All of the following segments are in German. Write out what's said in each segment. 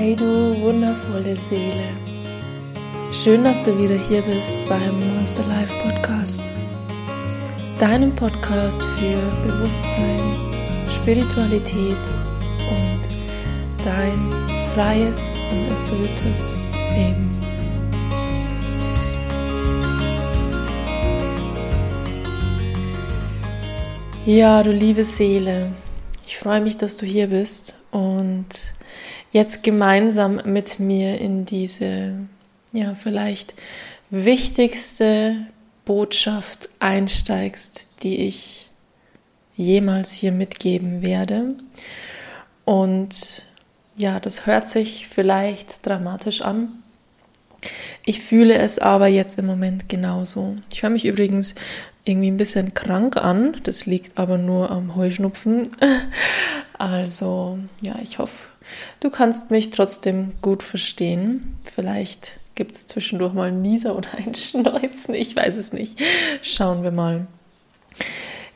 Hey du wundervolle Seele. Schön, dass du wieder hier bist beim Monster Life Podcast. Deinem Podcast für Bewusstsein, Spiritualität und dein freies und erfülltes Leben. Ja, du liebe Seele, ich freue mich, dass du hier bist und jetzt gemeinsam mit mir in diese, ja, vielleicht wichtigste Botschaft einsteigst, die ich jemals hier mitgeben werde. Und ja, das hört sich vielleicht dramatisch an. Ich fühle es aber jetzt im Moment genauso. Ich höre mich übrigens irgendwie ein bisschen krank an. Das liegt aber nur am Heuschnupfen. Also, ja, ich hoffe, du kannst mich trotzdem gut verstehen. Vielleicht gibt es zwischendurch mal einen Nieser oder ein Schneuzen. Ich weiß es nicht. Schauen wir mal.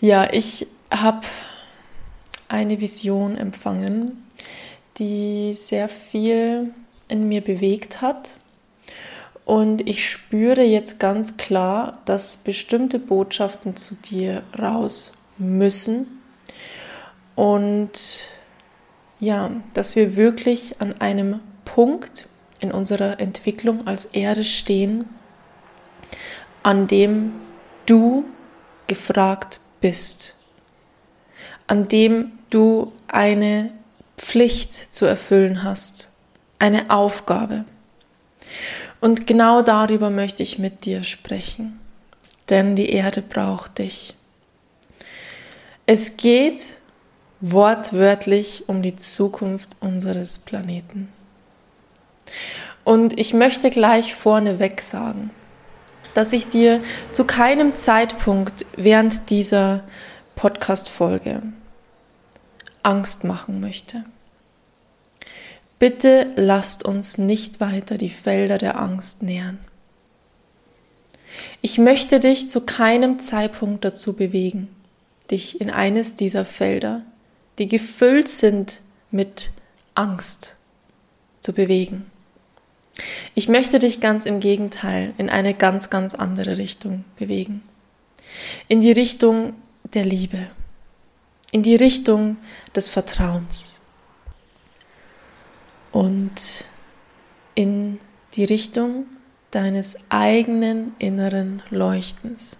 Ja, ich habe eine Vision empfangen, die sehr viel in mir bewegt hat und ich spüre jetzt ganz klar, dass bestimmte Botschaften zu dir raus müssen. Und ja, dass wir wirklich an einem Punkt in unserer Entwicklung als Erde stehen, an dem du gefragt bist, an dem du eine Pflicht zu erfüllen hast, eine Aufgabe. Und genau darüber möchte ich mit dir sprechen, denn die Erde braucht dich. Es geht wortwörtlich um die Zukunft unseres Planeten. Und ich möchte gleich vorneweg sagen, dass ich dir zu keinem Zeitpunkt während dieser Podcast-Folge Angst machen möchte. Bitte lasst uns nicht weiter die Felder der Angst nähern. Ich möchte dich zu keinem Zeitpunkt dazu bewegen, dich in eines dieser Felder, die gefüllt sind mit Angst, zu bewegen. Ich möchte dich ganz im Gegenteil in eine ganz, ganz andere Richtung bewegen. In die Richtung der Liebe, in die Richtung des Vertrauens, und in die Richtung deines eigenen inneren Leuchtens.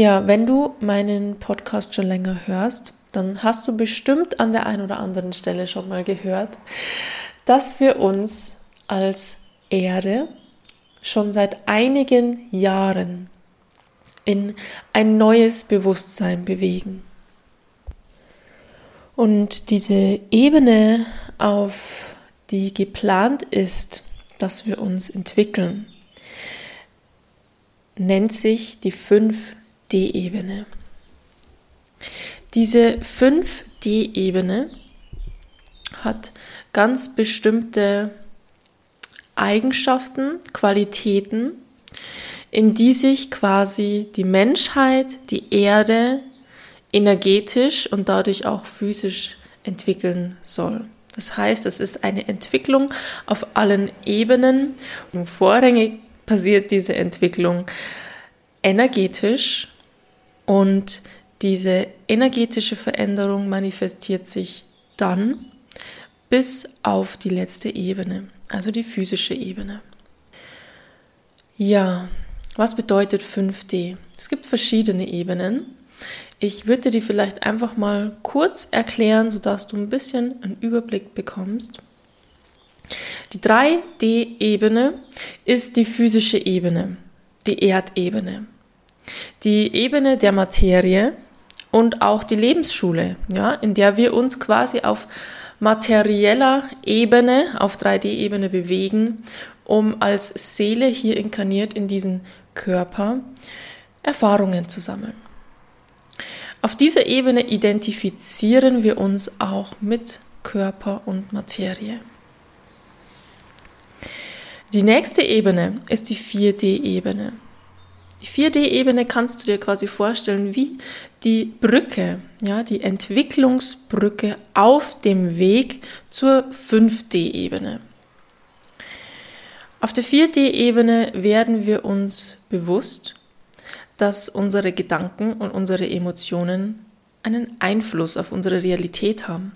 Ja, wenn du meinen Podcast schon länger hörst, dann hast du bestimmt an der einen oder anderen Stelle schon mal gehört, dass wir uns als Erde schon seit einigen Jahren in ein neues Bewusstsein bewegen. Und diese Ebene, auf die geplant ist, dass wir uns entwickeln, nennt sich die 5D-Ebene. Diese 5D-Ebene hat ganz bestimmte Eigenschaften, Qualitäten, in die sich quasi die Menschheit, die Erde, energetisch und dadurch auch physisch entwickeln soll. Das heißt, es ist eine Entwicklung auf allen Ebenen. Und vorrangig passiert diese Entwicklung energetisch und diese energetische Veränderung manifestiert sich dann bis auf die letzte Ebene, also die physische Ebene. Ja, was bedeutet 5D? Es gibt verschiedene Ebenen. Ich würde dir vielleicht einfach mal kurz erklären, sodass du ein bisschen einen Überblick bekommst. Die 3D-Ebene ist die physische Ebene, die Erdebene, die Ebene der Materie und auch die Lebensschule, ja, in der wir uns quasi auf materieller Ebene, auf 3D-Ebene bewegen, um als Seele hier inkarniert in diesen Körper Erfahrungen zu sammeln. Auf dieser Ebene identifizieren wir uns auch mit Körper und Materie. Die nächste Ebene ist die 4D-Ebene. Die 4D-Ebene kannst du dir quasi vorstellen wie die Brücke, ja, die Entwicklungsbrücke auf dem Weg zur 5D-Ebene. Auf der 4D-Ebene werden wir uns bewusst, dass unsere Gedanken und unsere Emotionen einen Einfluss auf unsere Realität haben.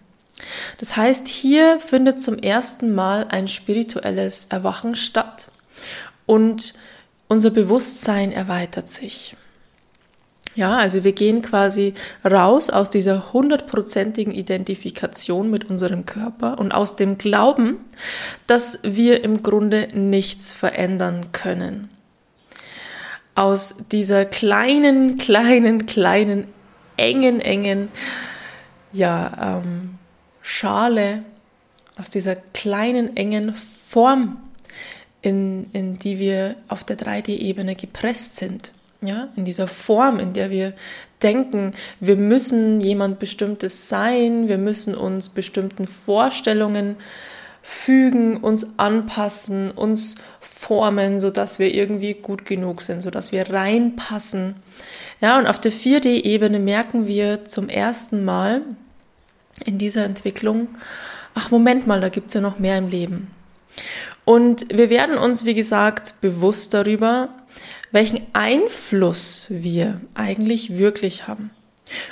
Das heißt, hier findet zum ersten Mal ein spirituelles Erwachen statt und unser Bewusstsein erweitert sich. Ja, also wir gehen quasi raus aus dieser hundertprozentigen Identifikation mit unserem Körper und aus dem Glauben, dass wir im Grunde nichts verändern können. Aus dieser kleinen, kleinen, kleinen, engen, engen, ja, ähm, Schale, aus dieser kleinen, engen Form, in, in die wir auf der 3D-Ebene gepresst sind. Ja, in dieser Form, in der wir denken, wir müssen jemand Bestimmtes sein, wir müssen uns bestimmten Vorstellungen fügen, uns anpassen, uns formen, sodass wir irgendwie gut genug sind, sodass wir reinpassen. Ja, und auf der 4D-Ebene merken wir zum ersten Mal in dieser Entwicklung, ach Moment mal, da gibt es ja noch mehr im Leben. Und wir werden uns, wie gesagt, bewusst darüber, welchen Einfluss wir eigentlich wirklich haben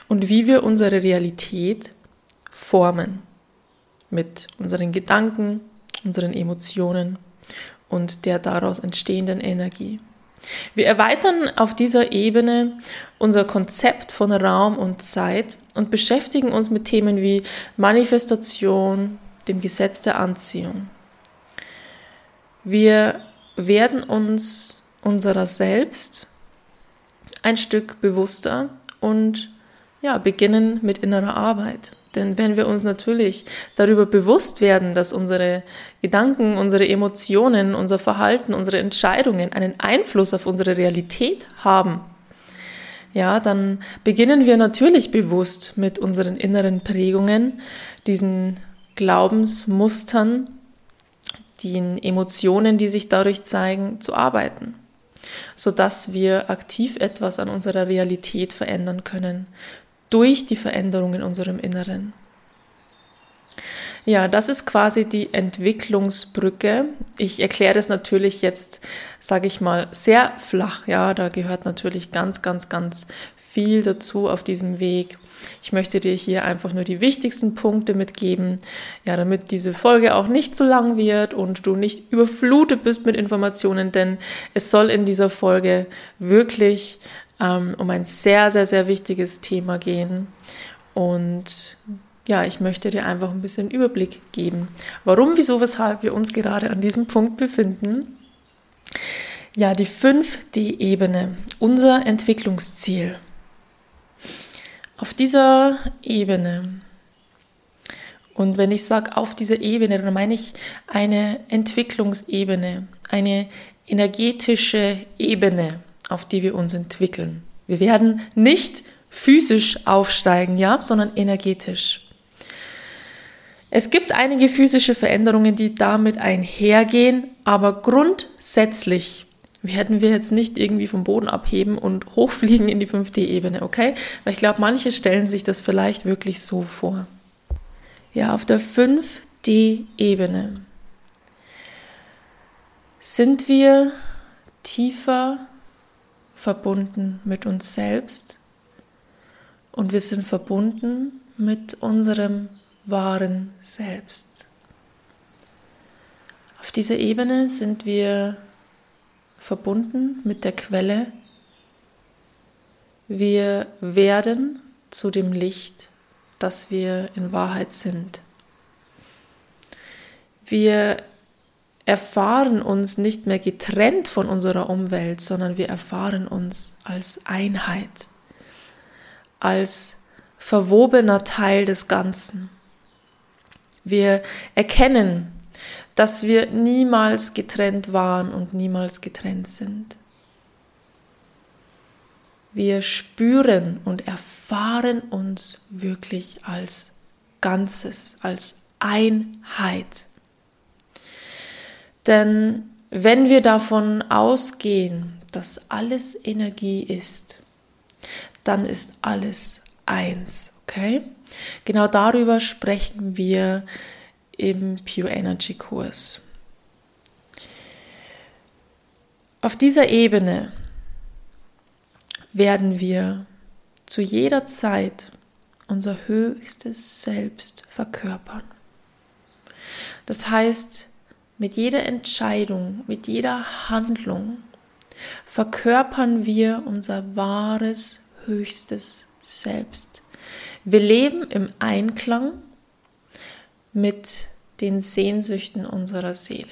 und wie wir unsere Realität formen mit unseren Gedanken, unseren Emotionen und der daraus entstehenden Energie. Wir erweitern auf dieser Ebene unser Konzept von Raum und Zeit und beschäftigen uns mit Themen wie Manifestation, dem Gesetz der Anziehung. Wir werden uns unserer selbst ein Stück bewusster und ja, beginnen mit innerer Arbeit. Denn wenn wir uns natürlich darüber bewusst werden, dass unsere Gedanken, unsere Emotionen, unser Verhalten, unsere Entscheidungen einen Einfluss auf unsere Realität haben, ja, dann beginnen wir natürlich bewusst mit unseren inneren Prägungen, diesen Glaubensmustern, den Emotionen, die sich dadurch zeigen, zu arbeiten sodass wir aktiv etwas an unserer Realität verändern können durch die Veränderung in unserem Inneren. Ja, das ist quasi die Entwicklungsbrücke. Ich erkläre es natürlich jetzt, sage ich mal, sehr flach. Ja, da gehört natürlich ganz, ganz, ganz viel dazu auf diesem Weg. Ich möchte dir hier einfach nur die wichtigsten Punkte mitgeben, ja, damit diese Folge auch nicht zu lang wird und du nicht überflutet bist mit Informationen, denn es soll in dieser Folge wirklich ähm, um ein sehr, sehr, sehr wichtiges Thema gehen. Und ja, ich möchte dir einfach ein bisschen Überblick geben, warum, wieso, weshalb wir uns gerade an diesem Punkt befinden. Ja, die 5D-Ebene, unser Entwicklungsziel. Auf dieser Ebene, und wenn ich sage auf dieser Ebene, dann meine ich eine Entwicklungsebene, eine energetische Ebene, auf die wir uns entwickeln. Wir werden nicht physisch aufsteigen, ja, sondern energetisch. Es gibt einige physische Veränderungen, die damit einhergehen, aber grundsätzlich werden wir jetzt nicht irgendwie vom Boden abheben und hochfliegen in die 5D-Ebene, okay? Weil ich glaube, manche stellen sich das vielleicht wirklich so vor. Ja, auf der 5D-Ebene sind wir tiefer verbunden mit uns selbst und wir sind verbunden mit unserem wahren Selbst. Auf dieser Ebene sind wir verbunden mit der Quelle. Wir werden zu dem Licht, das wir in Wahrheit sind. Wir erfahren uns nicht mehr getrennt von unserer Umwelt, sondern wir erfahren uns als Einheit, als verwobener Teil des Ganzen. Wir erkennen, dass wir niemals getrennt waren und niemals getrennt sind. Wir spüren und erfahren uns wirklich als Ganzes, als Einheit. Denn wenn wir davon ausgehen, dass alles Energie ist, dann ist alles eins. Okay? Genau darüber sprechen wir im Pure Energy Kurs. Auf dieser Ebene werden wir zu jeder Zeit unser höchstes Selbst verkörpern. Das heißt, mit jeder Entscheidung, mit jeder Handlung verkörpern wir unser wahres höchstes Selbst. Wir leben im Einklang mit den Sehnsüchten unserer Seele.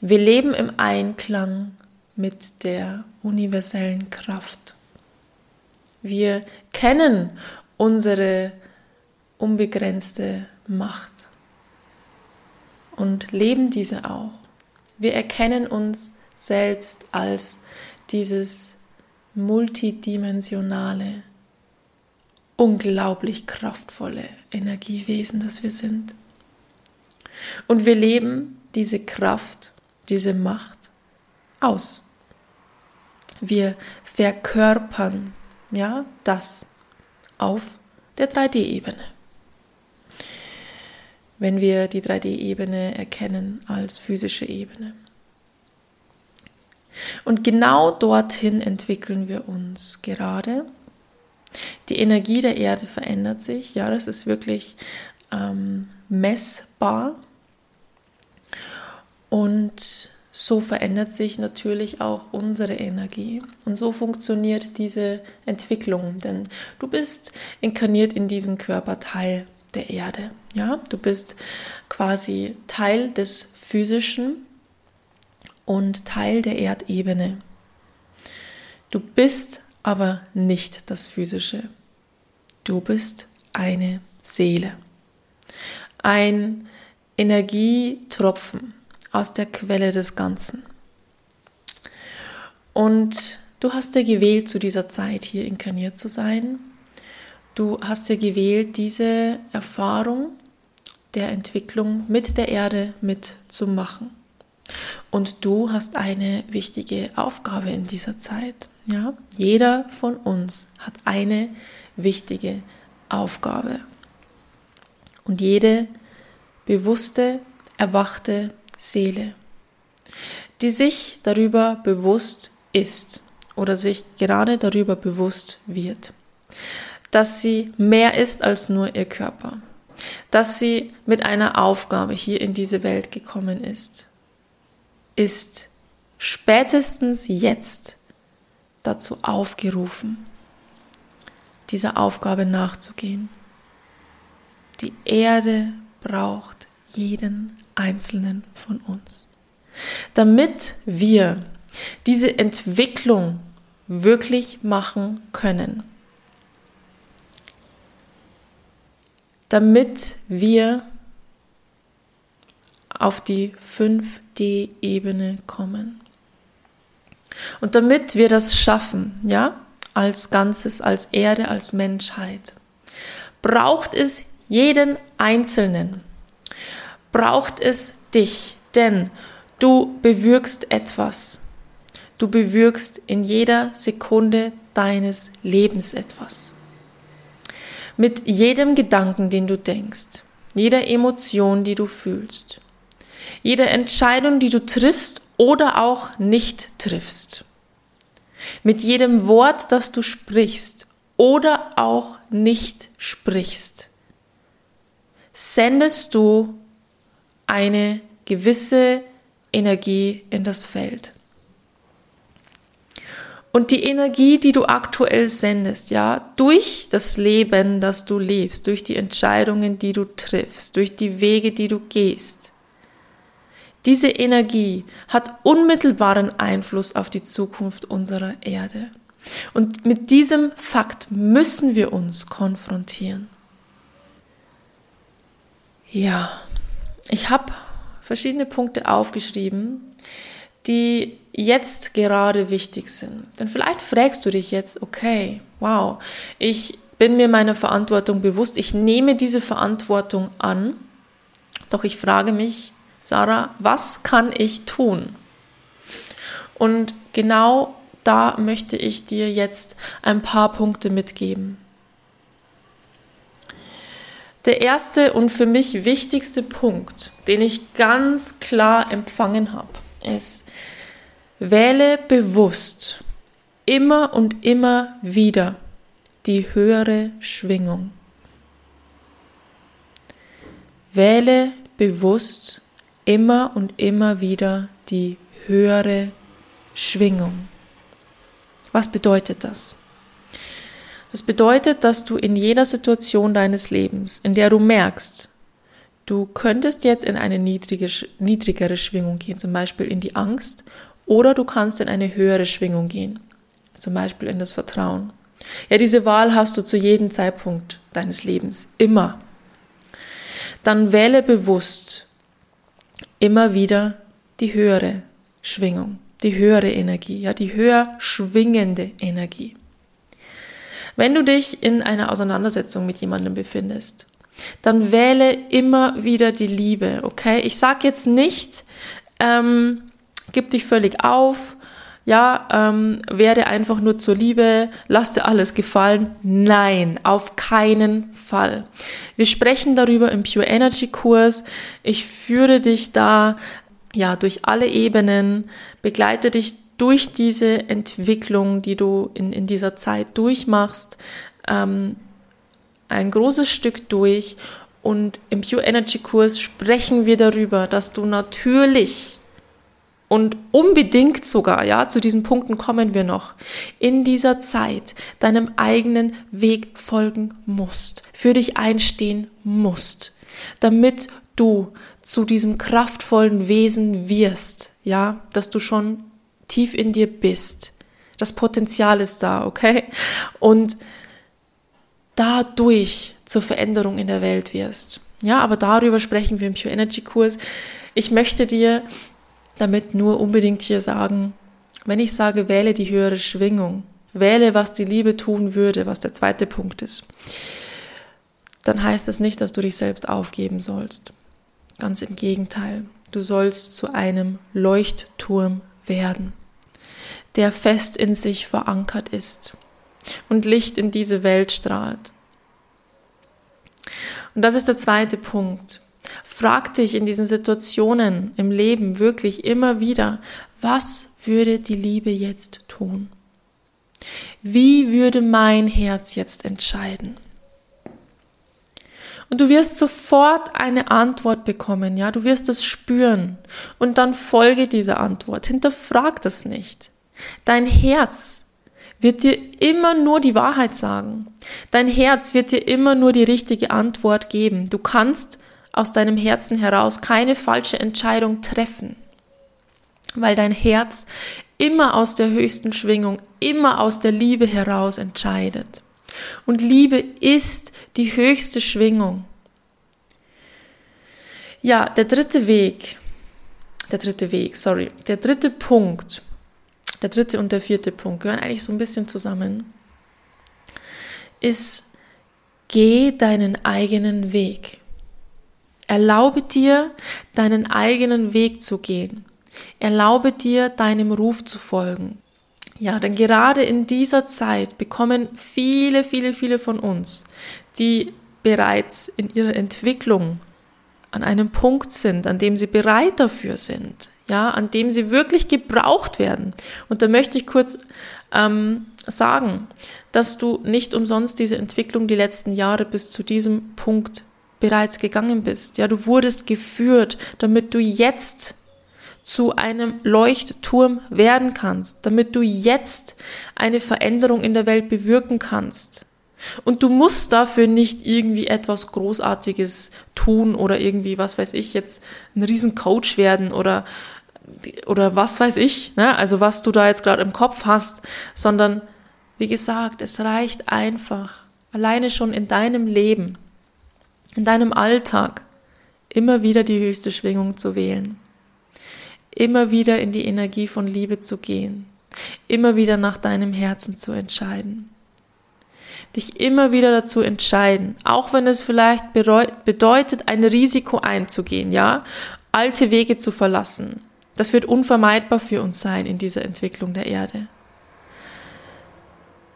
Wir leben im Einklang mit der universellen Kraft. Wir kennen unsere unbegrenzte Macht und leben diese auch. Wir erkennen uns selbst als dieses multidimensionale, unglaublich kraftvolle Energiewesen, das wir sind. Und wir leben diese Kraft, diese Macht aus. Wir verkörpern ja das auf der 3D-Ebene. Wenn wir die 3D-Ebene erkennen als physische Ebene. Und genau dorthin entwickeln wir uns gerade. Die Energie der Erde verändert sich. Ja, das ist wirklich ähm, messbar. Und so verändert sich natürlich auch unsere Energie. Und so funktioniert diese Entwicklung, denn du bist inkarniert in diesem Körper Teil der Erde. Ja, du bist quasi Teil des physischen und Teil der Erdebene. Du bist aber nicht das physische. Du bist eine Seele. Ein Energietropfen aus der Quelle des Ganzen. Und du hast dir gewählt, zu dieser Zeit hier inkarniert zu sein. Du hast dir gewählt, diese Erfahrung der Entwicklung mit der Erde mitzumachen. Und du hast eine wichtige Aufgabe in dieser Zeit. Ja? Jeder von uns hat eine wichtige Aufgabe. Und jede bewusste, erwachte Seele, die sich darüber bewusst ist oder sich gerade darüber bewusst wird, dass sie mehr ist als nur ihr Körper, dass sie mit einer Aufgabe hier in diese Welt gekommen ist, ist spätestens jetzt dazu aufgerufen, dieser Aufgabe nachzugehen. Die Erde braucht jeden einzelnen von uns. Damit wir diese Entwicklung wirklich machen können. Damit wir auf die 5D-Ebene kommen. Und damit wir das schaffen, ja, als Ganzes, als Erde, als Menschheit, braucht es jeden Einzelnen, braucht es dich, denn du bewirkst etwas. Du bewirkst in jeder Sekunde deines Lebens etwas. Mit jedem Gedanken, den du denkst, jeder Emotion, die du fühlst, jeder Entscheidung, die du triffst oder auch nicht triffst, mit jedem Wort, das du sprichst oder auch nicht sprichst, sendest du eine gewisse Energie in das Feld. Und die Energie, die du aktuell sendest, ja, durch das Leben, das du lebst, durch die Entscheidungen, die du triffst, durch die Wege, die du gehst, diese Energie hat unmittelbaren Einfluss auf die Zukunft unserer Erde. Und mit diesem Fakt müssen wir uns konfrontieren. Ja, ich habe verschiedene Punkte aufgeschrieben, die jetzt gerade wichtig sind. Denn vielleicht fragst du dich jetzt, okay, wow, ich bin mir meiner Verantwortung bewusst, ich nehme diese Verantwortung an, doch ich frage mich, Sarah, was kann ich tun? Und genau da möchte ich dir jetzt ein paar Punkte mitgeben. Der erste und für mich wichtigste Punkt, den ich ganz klar empfangen habe, ist, wähle bewusst immer und immer wieder die höhere Schwingung. Wähle bewusst immer und immer wieder die höhere Schwingung. Was bedeutet das? Das bedeutet, dass du in jeder Situation deines Lebens, in der du merkst, du könntest jetzt in eine niedrige, niedrigere Schwingung gehen, zum Beispiel in die Angst, oder du kannst in eine höhere Schwingung gehen, zum Beispiel in das Vertrauen. Ja, diese Wahl hast du zu jedem Zeitpunkt deines Lebens, immer. Dann wähle bewusst immer wieder die höhere Schwingung, die höhere Energie, ja, die höher schwingende Energie. Wenn du dich in einer Auseinandersetzung mit jemandem befindest, dann wähle immer wieder die Liebe, okay? Ich sage jetzt nicht, ähm, gib dich völlig auf, ja, ähm, werde einfach nur zur Liebe, lass dir alles gefallen. Nein, auf keinen Fall. Wir sprechen darüber im Pure Energy Kurs. Ich führe dich da, ja, durch alle Ebenen, begleite dich durch diese Entwicklung, die du in, in dieser Zeit durchmachst, ähm, ein großes Stück durch. Und im Pure Energy Kurs sprechen wir darüber, dass du natürlich und unbedingt sogar, ja, zu diesen Punkten kommen wir noch, in dieser Zeit deinem eigenen Weg folgen musst, für dich einstehen musst, damit du zu diesem kraftvollen Wesen wirst, ja, dass du schon tief in dir bist. Das Potenzial ist da, okay? Und dadurch zur Veränderung in der Welt wirst. Ja, aber darüber sprechen wir im Pure Energy Kurs. Ich möchte dir damit nur unbedingt hier sagen, wenn ich sage, wähle die höhere Schwingung, wähle, was die Liebe tun würde, was der zweite Punkt ist, dann heißt das nicht, dass du dich selbst aufgeben sollst. Ganz im Gegenteil, du sollst zu einem Leuchtturm werden der fest in sich verankert ist und Licht in diese Welt strahlt. Und das ist der zweite Punkt. Frag dich in diesen Situationen im Leben wirklich immer wieder, was würde die Liebe jetzt tun? Wie würde mein Herz jetzt entscheiden? Und du wirst sofort eine Antwort bekommen, ja, du wirst es spüren und dann folge dieser Antwort. Hinterfrag das nicht. Dein Herz wird dir immer nur die Wahrheit sagen. Dein Herz wird dir immer nur die richtige Antwort geben. Du kannst aus deinem Herzen heraus keine falsche Entscheidung treffen, weil dein Herz immer aus der höchsten Schwingung, immer aus der Liebe heraus entscheidet. Und Liebe ist die höchste Schwingung. Ja, der dritte Weg, der dritte Weg, sorry, der dritte Punkt, der dritte und der vierte Punkt gehören eigentlich so ein bisschen zusammen, ist, geh deinen eigenen Weg. Erlaube dir, deinen eigenen Weg zu gehen. Erlaube dir, deinem Ruf zu folgen. Ja, denn gerade in dieser Zeit bekommen viele, viele, viele von uns, die bereits in ihrer Entwicklung an einem Punkt sind, an dem sie bereit dafür sind, ja, an dem sie wirklich gebraucht werden. Und da möchte ich kurz ähm, sagen, dass du nicht umsonst diese Entwicklung die letzten Jahre bis zu diesem Punkt bereits gegangen bist. Ja, du wurdest geführt, damit du jetzt zu einem Leuchtturm werden kannst, damit du jetzt eine Veränderung in der Welt bewirken kannst. Und du musst dafür nicht irgendwie etwas Großartiges tun oder irgendwie, was weiß ich, jetzt ein Riesencoach werden oder oder was weiß ich, ne? also was du da jetzt gerade im Kopf hast, sondern wie gesagt, es reicht einfach, alleine schon in deinem Leben, in deinem Alltag, immer wieder die höchste Schwingung zu wählen, immer wieder in die Energie von Liebe zu gehen, immer wieder nach deinem Herzen zu entscheiden. Dich immer wieder dazu entscheiden, auch wenn es vielleicht bedeutet, ein Risiko einzugehen, ja, alte Wege zu verlassen, das wird unvermeidbar für uns sein in dieser Entwicklung der Erde.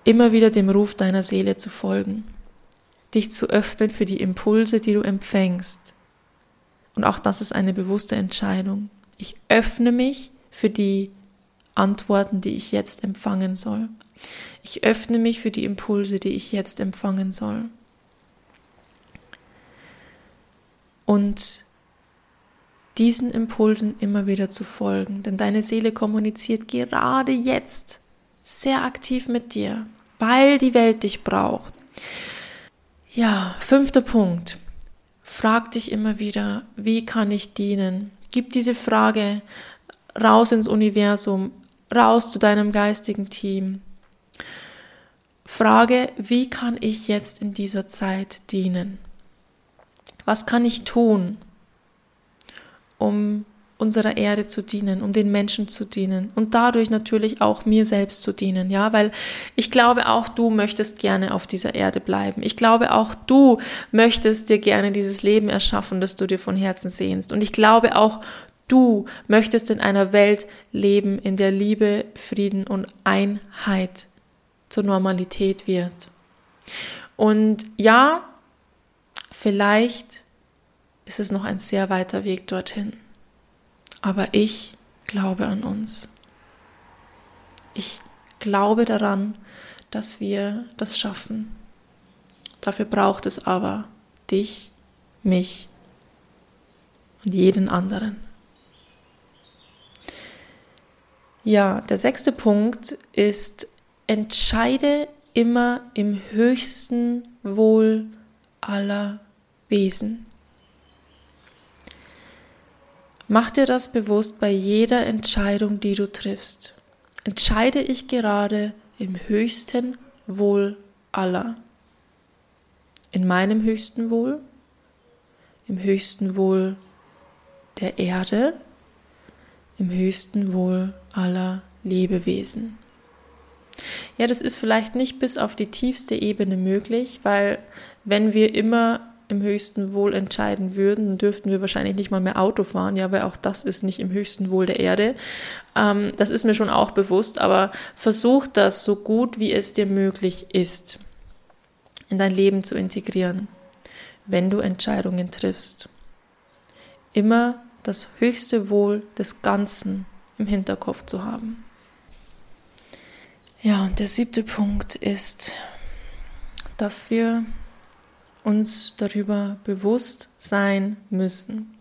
immer wieder dem Ruf deiner Seele zu folgen, dich zu öffnen für die Impulse, die du empfängst. Und auch das ist eine bewusste Entscheidung. Ich öffne mich für die Antworten, die ich jetzt empfangen soll. Ich öffne mich für die Impulse, die ich jetzt empfangen soll. Und diesen Impulsen immer wieder zu folgen, denn deine Seele kommuniziert gerade jetzt sehr aktiv mit dir, weil die Welt dich braucht. Ja, fünfter Punkt. Frag dich immer wieder, wie kann ich dienen? Gib diese Frage raus ins Universum, raus zu deinem geistigen Team. Frage, wie kann ich jetzt in dieser Zeit dienen? Was kann ich tun, um unserer Erde zu dienen, um den Menschen zu dienen und dadurch natürlich auch mir selbst zu dienen, ja, weil ich glaube auch du möchtest gerne auf dieser Erde bleiben. Ich glaube auch du möchtest dir gerne dieses Leben erschaffen, das du dir von Herzen sehnst und ich glaube auch du möchtest in einer Welt leben, in der Liebe, Frieden und Einheit zur Normalität wird. Und ja, vielleicht ist es noch ein sehr weiter Weg dorthin. Aber ich glaube an uns. Ich glaube daran, dass wir das schaffen. Dafür braucht es aber dich, mich und jeden anderen. Ja, der sechste Punkt ist, entscheide immer im höchsten Wohl aller Wesen. Mach dir das bewusst bei jeder Entscheidung, die du triffst. Entscheide ich gerade im höchsten Wohl aller. In meinem höchsten Wohl, im höchsten Wohl der Erde, im höchsten Wohl aller Lebewesen. Ja, das ist vielleicht nicht bis auf die tiefste Ebene möglich, weil wenn wir immer im höchsten Wohl entscheiden würden, dann dürften wir wahrscheinlich nicht mal mehr Auto fahren, ja, weil auch das ist nicht im höchsten Wohl der Erde. Ähm, das ist mir schon auch bewusst, aber versuch das so gut wie es dir möglich ist, in dein Leben zu integrieren, wenn du Entscheidungen triffst. Immer das höchste Wohl des Ganzen im Hinterkopf zu haben. Ja, und der siebte Punkt ist, dass wir uns darüber bewusst sein müssen,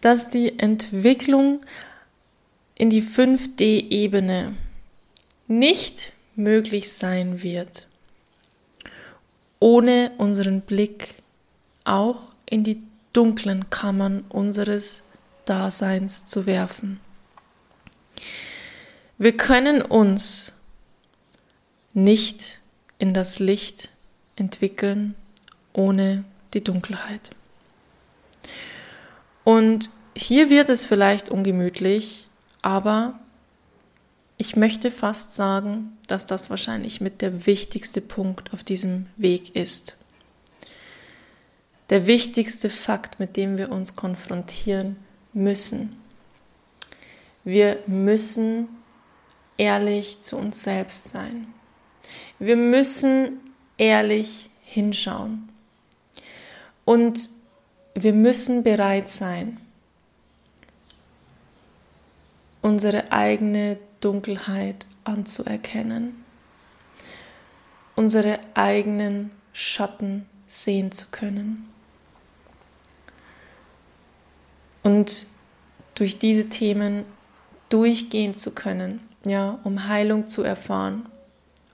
dass die Entwicklung in die 5D-Ebene nicht möglich sein wird, ohne unseren Blick auch in die dunklen Kammern unseres Daseins zu werfen. Wir können uns nicht in das Licht entwickeln, ohne die Dunkelheit. Und hier wird es vielleicht ungemütlich, aber ich möchte fast sagen, dass das wahrscheinlich mit der wichtigste Punkt auf diesem Weg ist. Der wichtigste Fakt, mit dem wir uns konfrontieren müssen. Wir müssen ehrlich zu uns selbst sein. Wir müssen ehrlich hinschauen. Und wir müssen bereit sein, unsere eigene Dunkelheit anzuerkennen, unsere eigenen Schatten sehen zu können. Und durch diese Themen durchgehen zu können, ja, um Heilung zu erfahren,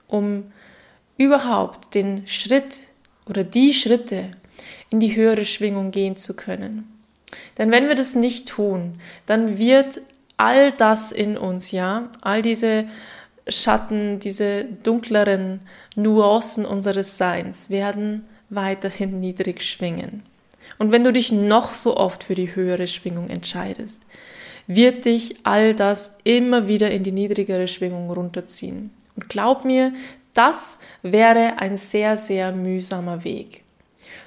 um überhaupt den Schritt oder die Schritte in die höhere Schwingung gehen zu können. Denn wenn wir das nicht tun, dann wird all das in uns, ja, all diese Schatten, diese dunkleren Nuancen unseres Seins werden weiterhin niedrig schwingen. Und wenn du dich noch so oft für die höhere Schwingung entscheidest, wird dich all das immer wieder in die niedrigere Schwingung runterziehen. Und glaub mir, das wäre ein sehr, sehr mühsamer Weg.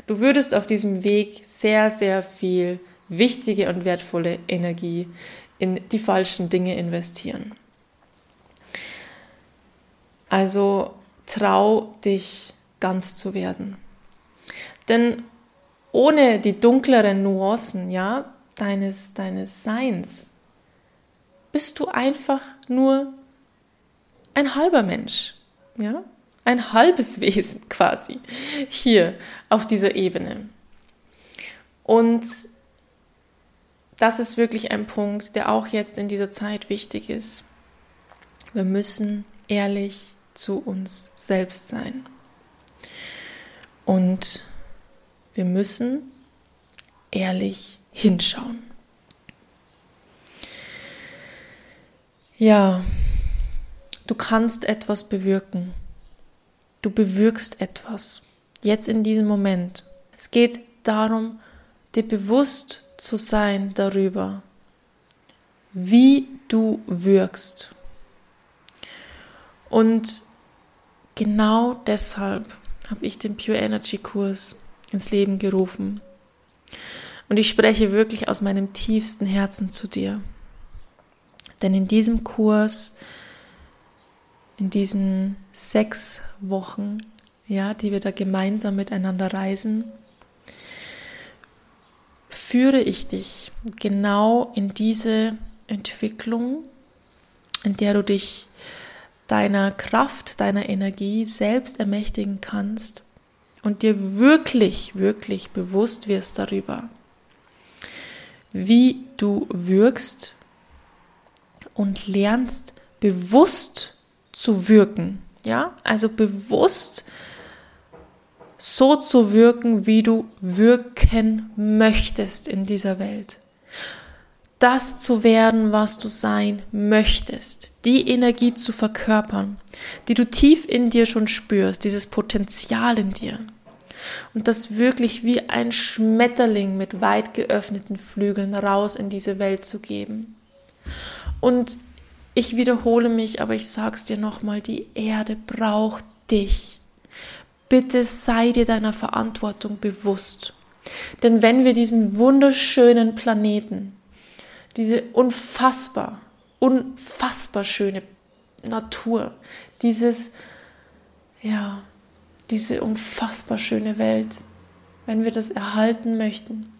Du würdest auf diesem Weg sehr, sehr viel wichtige und wertvolle Energie in die falschen Dinge investieren. Also trau dich ganz zu werden. Denn ohne die dunkleren Nuancen, ja, deines, deines Seins, bist du einfach nur ein halber Mensch, ja, ein halbes Wesen quasi hier auf dieser Ebene. Und das ist wirklich ein Punkt, der auch jetzt in dieser Zeit wichtig ist. Wir müssen ehrlich zu uns selbst sein. Und wir müssen ehrlich hinschauen. Ja, du kannst etwas bewirken. Du bewirkst etwas. Jetzt in diesem Moment. Es geht darum, dir bewusst zu sein darüber, wie du wirkst. Und genau deshalb habe ich den Pure Energy Kurs ins Leben gerufen. Und ich spreche wirklich aus meinem tiefsten Herzen zu dir. Denn in diesem Kurs, in diesen sechs Wochen, ja, die wir da gemeinsam miteinander reisen, führe ich dich genau in diese Entwicklung, in der du dich deiner Kraft, deiner Energie selbst ermächtigen kannst und dir wirklich, wirklich bewusst wirst darüber, wie du wirkst und lernst bewusst zu wirken. Ja, also bewusst so zu wirken, wie du wirken möchtest in dieser Welt. Das zu werden, was du sein möchtest. Die Energie zu verkörpern, die du tief in dir schon spürst, dieses Potenzial in dir. Und das wirklich wie ein Schmetterling mit weit geöffneten Flügeln raus in diese Welt zu geben. Und ich wiederhole mich, aber ich sag's dir nochmal, die Erde braucht dich. Bitte sei dir deiner Verantwortung bewusst. Denn wenn wir diesen wunderschönen Planeten, diese unfassbar, unfassbar schöne Natur, dieses, ja, diese unfassbar schöne Welt, wenn wir das erhalten möchten,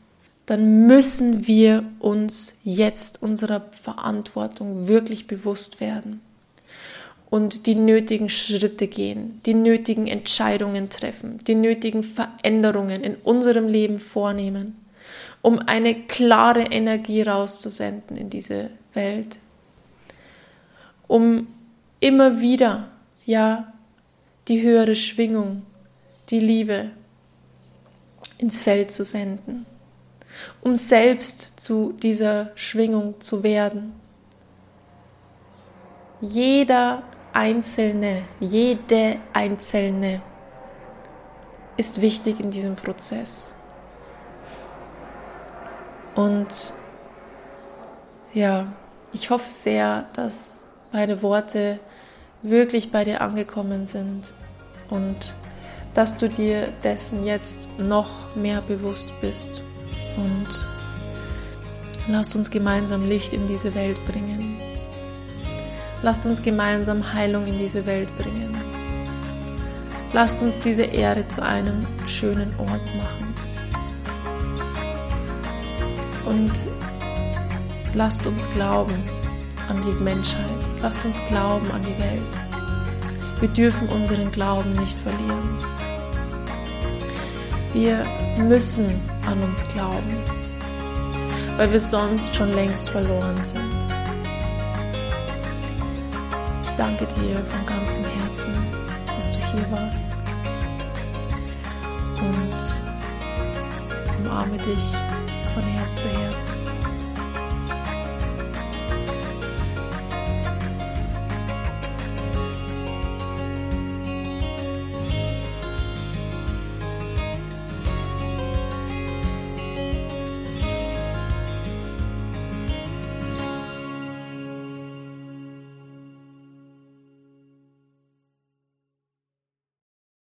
dann müssen wir uns jetzt unserer Verantwortung wirklich bewusst werden und die nötigen Schritte gehen, die nötigen Entscheidungen treffen, die nötigen Veränderungen in unserem Leben vornehmen, um eine klare Energie rauszusenden in diese Welt, um immer wieder, ja, die höhere Schwingung, die Liebe ins Feld zu senden, um selbst zu dieser Schwingung zu werden. Jeder Einzelne, jede Einzelne ist wichtig in diesem Prozess. Und ja, ich hoffe sehr, dass meine Worte wirklich bei dir angekommen sind und dass du dir dessen jetzt noch mehr bewusst bist. Und lasst uns gemeinsam Licht in diese Welt bringen. Lasst uns gemeinsam Heilung in diese Welt bringen. Lasst uns diese Erde zu einem schönen Ort machen. Und lasst uns glauben an die Menschheit. Lasst uns glauben an die Welt. Wir dürfen unseren Glauben nicht verlieren. Wir müssen an uns glauben, weil wir sonst schon längst verloren sind danke dir von ganzem Herzen, dass du hier warst und umarme dich von Herz zu Herz.